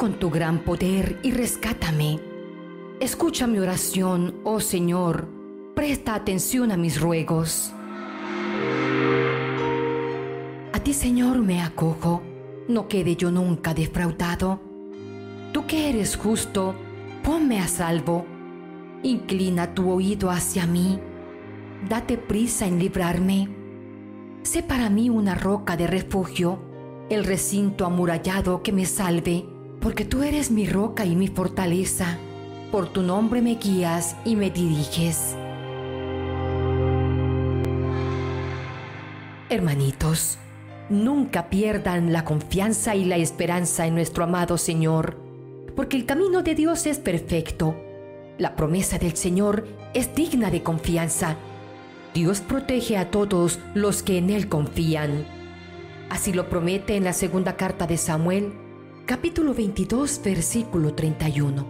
con tu gran poder y rescátame. Escucha mi oración, oh Señor, presta atención a mis ruegos. A ti, Señor, me acojo, no quede yo nunca defraudado. Tú que eres justo, ponme a salvo. Inclina tu oído hacia mí, date prisa en librarme. Sé para mí una roca de refugio, el recinto amurallado que me salve, porque tú eres mi roca y mi fortaleza. Por tu nombre me guías y me diriges. Hermanitos, nunca pierdan la confianza y la esperanza en nuestro amado Señor, porque el camino de Dios es perfecto. La promesa del Señor es digna de confianza. Dios protege a todos los que en Él confían. Así lo promete en la segunda carta de Samuel, capítulo 22, versículo 31.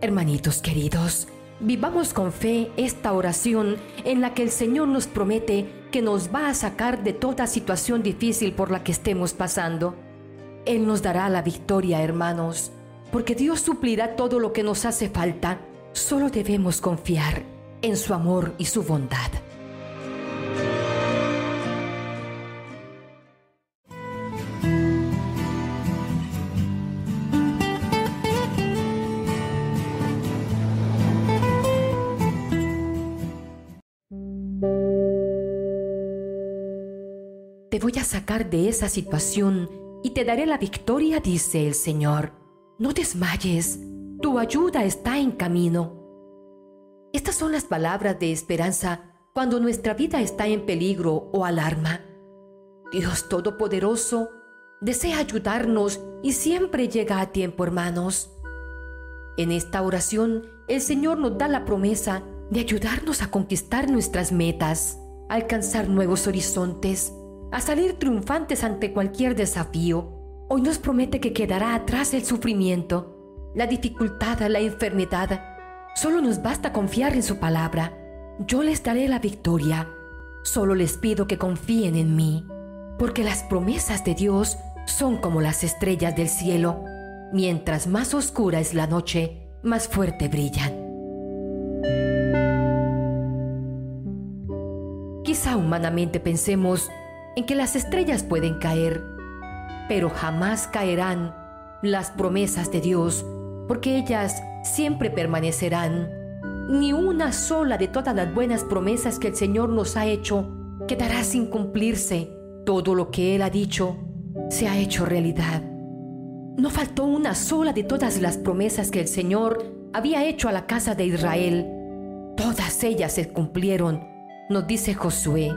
Hermanitos queridos, Vivamos con fe esta oración en la que el Señor nos promete que nos va a sacar de toda situación difícil por la que estemos pasando. Él nos dará la victoria, hermanos, porque Dios suplirá todo lo que nos hace falta. Solo debemos confiar en su amor y su bondad. Te voy a sacar de esa situación y te daré la victoria, dice el Señor. No desmayes, tu ayuda está en camino. Estas son las palabras de esperanza cuando nuestra vida está en peligro o alarma. Dios Todopoderoso desea ayudarnos y siempre llega a tiempo, hermanos. En esta oración, el Señor nos da la promesa de ayudarnos a conquistar nuestras metas, alcanzar nuevos horizontes, a salir triunfantes ante cualquier desafío. Hoy nos promete que quedará atrás el sufrimiento, la dificultad, la enfermedad. Solo nos basta confiar en su palabra. Yo les daré la victoria. Solo les pido que confíen en mí, porque las promesas de Dios son como las estrellas del cielo. Mientras más oscura es la noche, más fuerte brillan. Quizá humanamente pensemos en que las estrellas pueden caer, pero jamás caerán las promesas de Dios, porque ellas siempre permanecerán. Ni una sola de todas las buenas promesas que el Señor nos ha hecho quedará sin cumplirse. Todo lo que Él ha dicho se ha hecho realidad. No faltó una sola de todas las promesas que el Señor había hecho a la casa de Israel. Todas ellas se cumplieron, nos dice Josué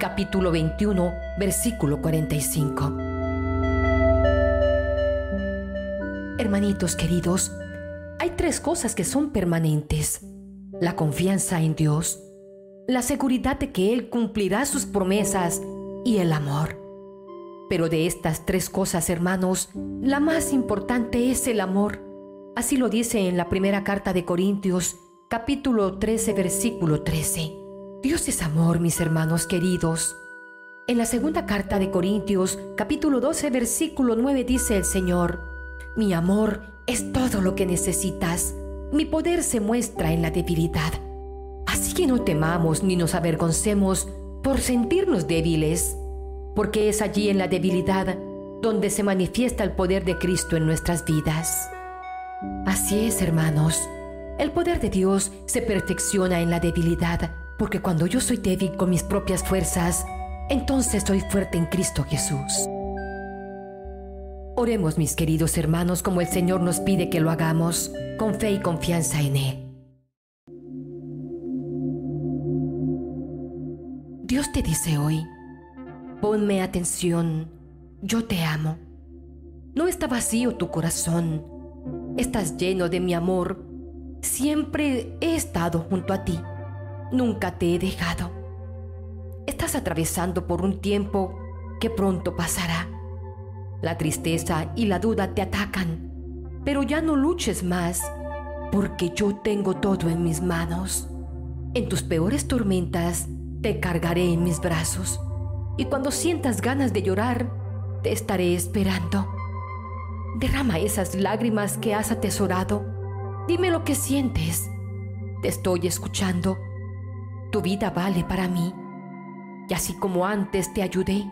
capítulo 21, versículo 45. Hermanitos queridos, hay tres cosas que son permanentes. La confianza en Dios, la seguridad de que Él cumplirá sus promesas y el amor. Pero de estas tres cosas, hermanos, la más importante es el amor. Así lo dice en la primera carta de Corintios, capítulo 13, versículo 13. Dios es amor, mis hermanos queridos. En la segunda carta de Corintios, capítulo 12, versículo 9 dice el Señor, Mi amor es todo lo que necesitas. Mi poder se muestra en la debilidad. Así que no temamos ni nos avergoncemos por sentirnos débiles, porque es allí en la debilidad donde se manifiesta el poder de Cristo en nuestras vidas. Así es, hermanos, el poder de Dios se perfecciona en la debilidad porque cuando yo soy débil con mis propias fuerzas, entonces soy fuerte en Cristo Jesús. Oremos, mis queridos hermanos, como el Señor nos pide que lo hagamos, con fe y confianza en Él. Dios te dice hoy, ponme atención, yo te amo. No está vacío tu corazón, estás lleno de mi amor, siempre he estado junto a ti nunca te he dejado. Estás atravesando por un tiempo que pronto pasará. La tristeza y la duda te atacan, pero ya no luches más, porque yo tengo todo en mis manos. En tus peores tormentas te cargaré en mis brazos, y cuando sientas ganas de llorar, Te estaré esperando. Derrama esas lágrimas que has atesorado. Dime lo que sientes. Te estoy escuchando. Tu vida vale para mí. Y así como antes te ayudé,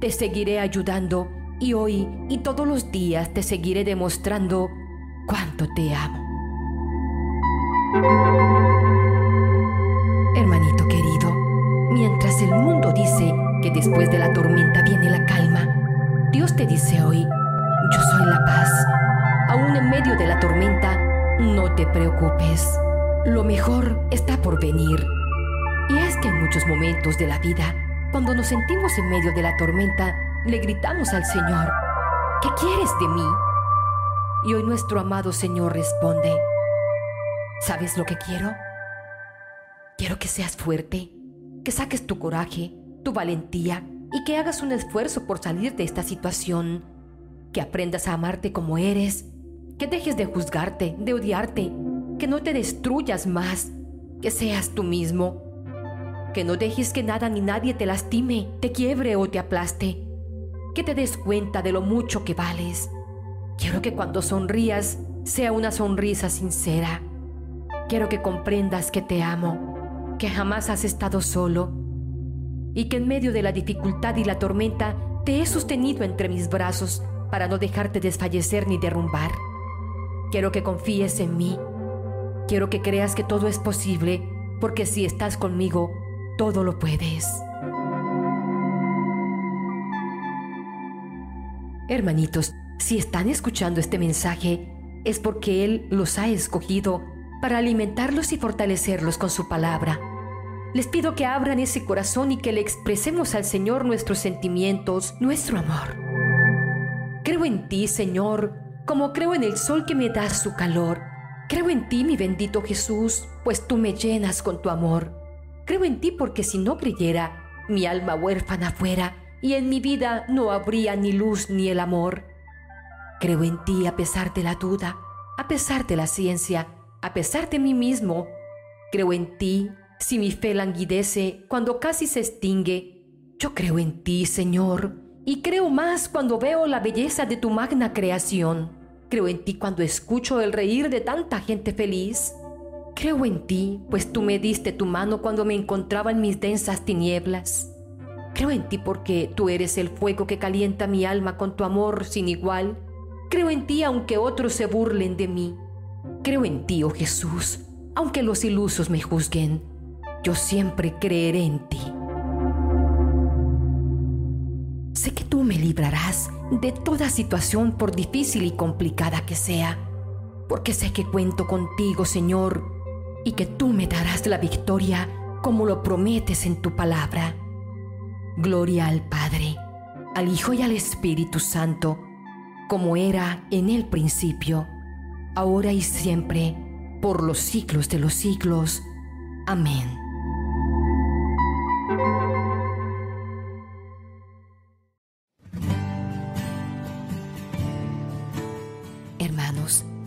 te seguiré ayudando y hoy y todos los días te seguiré demostrando cuánto te amo. Hermanito querido, mientras el mundo dice que después de la tormenta viene la calma, Dios te dice hoy, yo soy la paz. Aún en medio de la tormenta, no te preocupes. Lo mejor está por venir. Y es que en muchos momentos de la vida, cuando nos sentimos en medio de la tormenta, le gritamos al Señor, ¿qué quieres de mí? Y hoy nuestro amado Señor responde, ¿sabes lo que quiero? Quiero que seas fuerte, que saques tu coraje, tu valentía y que hagas un esfuerzo por salir de esta situación, que aprendas a amarte como eres, que dejes de juzgarte, de odiarte, que no te destruyas más, que seas tú mismo, que no dejes que nada ni nadie te lastime, te quiebre o te aplaste, que te des cuenta de lo mucho que vales. Quiero que cuando sonrías sea una sonrisa sincera. Quiero que comprendas que te amo que jamás has estado solo y que en medio de la dificultad y la tormenta te he sostenido entre mis brazos para no dejarte desfallecer ni derrumbar. Quiero que confíes en mí. Quiero que creas que todo es posible, porque si estás conmigo, todo lo puedes. Hermanitos, si están escuchando este mensaje, es porque Él los ha escogido para alimentarlos y fortalecerlos con su palabra. Les pido que abran ese corazón y que le expresemos al Señor nuestros sentimientos, nuestro amor. Creo en ti, Señor, como creo en el sol que me da su calor. Creo en ti, mi bendito Jesús, pues tú me llenas con tu amor. Creo en ti porque si no creyera, mi alma huérfana fuera y en mi vida no habría ni luz ni el amor. Creo en ti a pesar de la duda, a pesar de la ciencia, a pesar de mí mismo. Creo en ti si mi fe languidece cuando casi se extingue. Yo creo en ti, Señor, y creo más cuando veo la belleza de tu magna creación. Creo en ti cuando escucho el reír de tanta gente feliz. Creo en ti, pues tú me diste tu mano cuando me encontraba en mis densas tinieblas. Creo en ti porque tú eres el fuego que calienta mi alma con tu amor sin igual. Creo en ti aunque otros se burlen de mí. Creo en ti, oh Jesús, aunque los ilusos me juzguen. Yo siempre creeré en ti. Sé que tú me librarás de toda situación por difícil y complicada que sea, porque sé que cuento contigo, Señor, y que tú me darás la victoria como lo prometes en tu palabra. Gloria al Padre, al Hijo y al Espíritu Santo, como era en el principio ahora y siempre, por los siglos de los siglos. Amén.